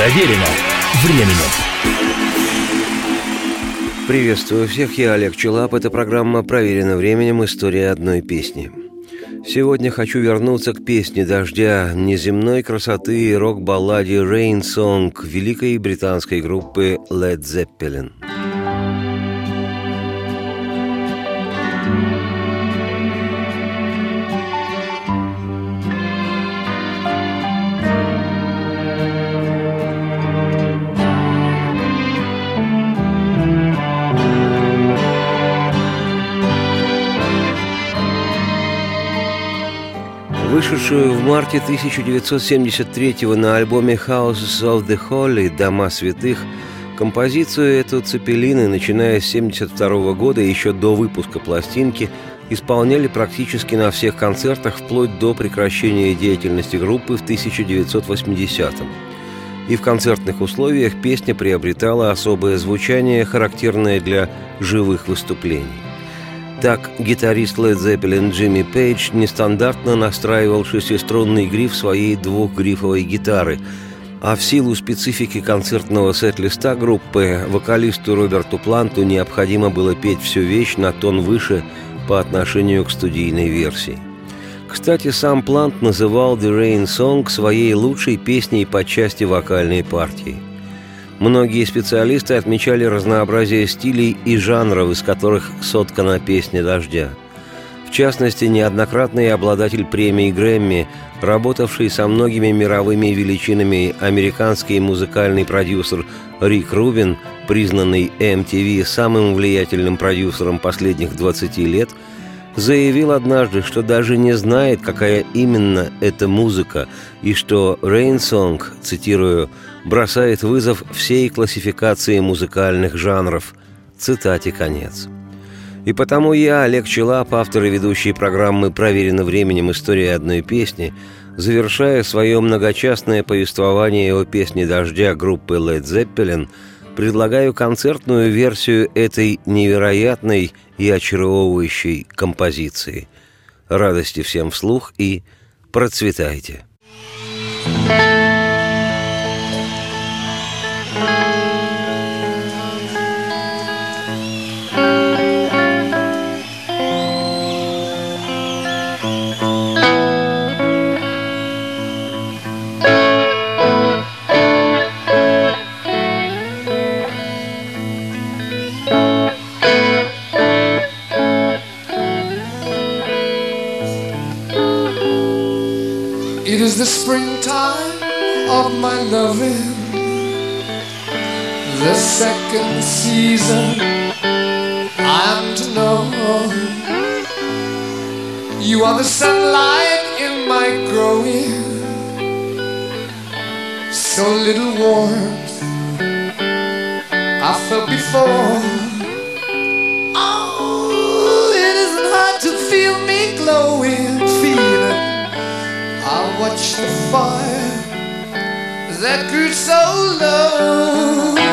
Проверено временем. Приветствую всех, я Олег Челап. Это программа «Проверено временем. История одной песни». Сегодня хочу вернуться к песне «Дождя» неземной красоты рок-балладе «Rain Song» великой британской группы Led Zeppelin – вышедшую в марте 1973 на альбоме Houses of the Holy «Дома святых», композицию эту Цепелины, начиная с 1972 года, еще до выпуска пластинки, исполняли практически на всех концертах вплоть до прекращения деятельности группы в 1980-м. И в концертных условиях песня приобретала особое звучание, характерное для живых выступлений. Так, гитарист Led Zeppelin Джимми Пейдж нестандартно настраивал шестиструнный гриф своей двухгрифовой гитары, а в силу специфики концертного сет-листа группы вокалисту Роберту Планту необходимо было петь всю вещь на тон выше по отношению к студийной версии. Кстати, сам Плант называл «The Rain Song» своей лучшей песней по части вокальной партии – Многие специалисты отмечали разнообразие стилей и жанров, из которых соткана песня «Дождя». В частности, неоднократный обладатель премии Грэмми, работавший со многими мировыми величинами американский музыкальный продюсер Рик Рубин, признанный MTV самым влиятельным продюсером последних 20 лет – заявил однажды, что даже не знает, какая именно эта музыка, и что «Rain Song», цитирую, «бросает вызов всей классификации музыкальных жанров». Цитате конец. И потому я, Олег Челап, автор и ведущий программы «Проверено временем. История одной песни», завершая свое многочастное повествование о песне «Дождя» группы Led Zeppelin – предлагаю концертную версию этой невероятной и очаровывающей композиции. Радости всем вслух и процветайте! thank you the second season I am to know. You are the sunlight in my growing, so little warmth I felt before. Oh, it isn't hard to feel me glowing, feeling I watched the fire that grew so low.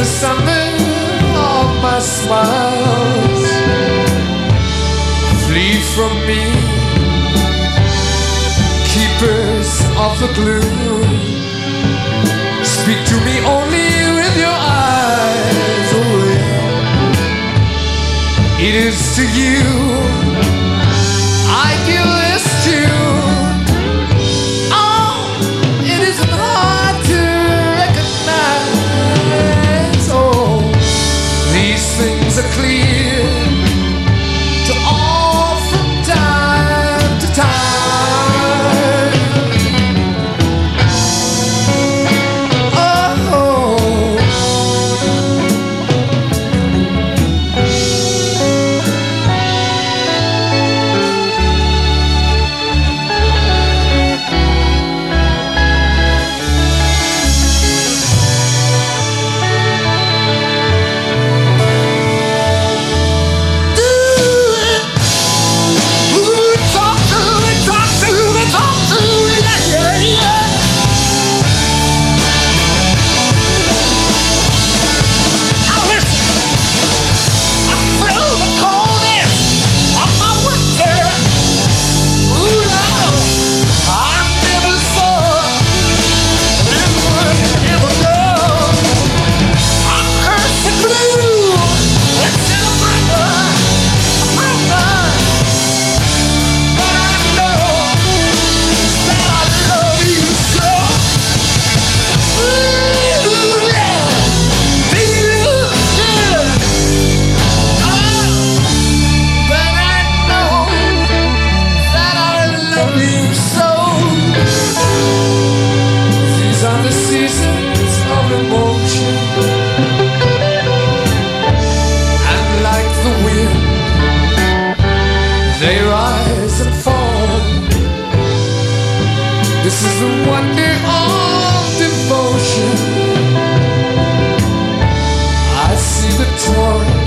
the summer of my smiles. Flee from me Keepers of the gloom Speak to me only with your eyes. Oh, yeah. It is to you. This is the wonder of devotion. I see the torrent.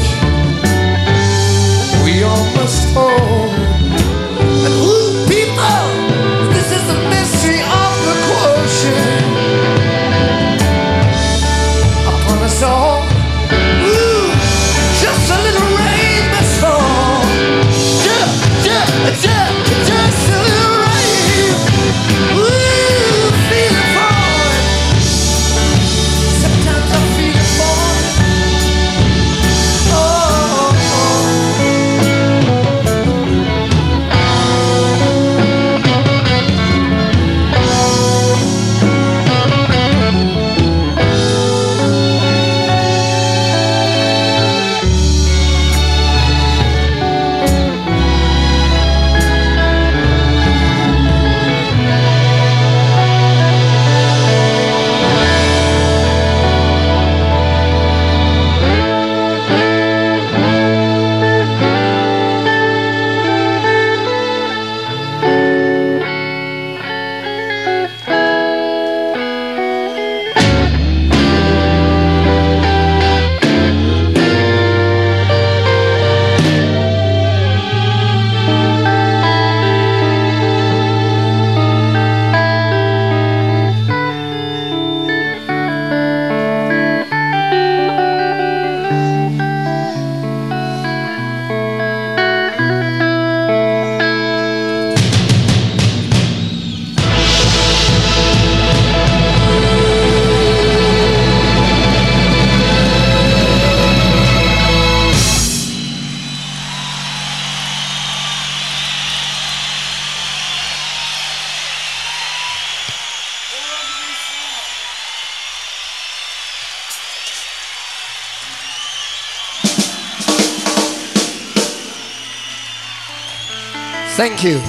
Thank you.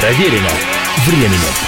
Проверено временем.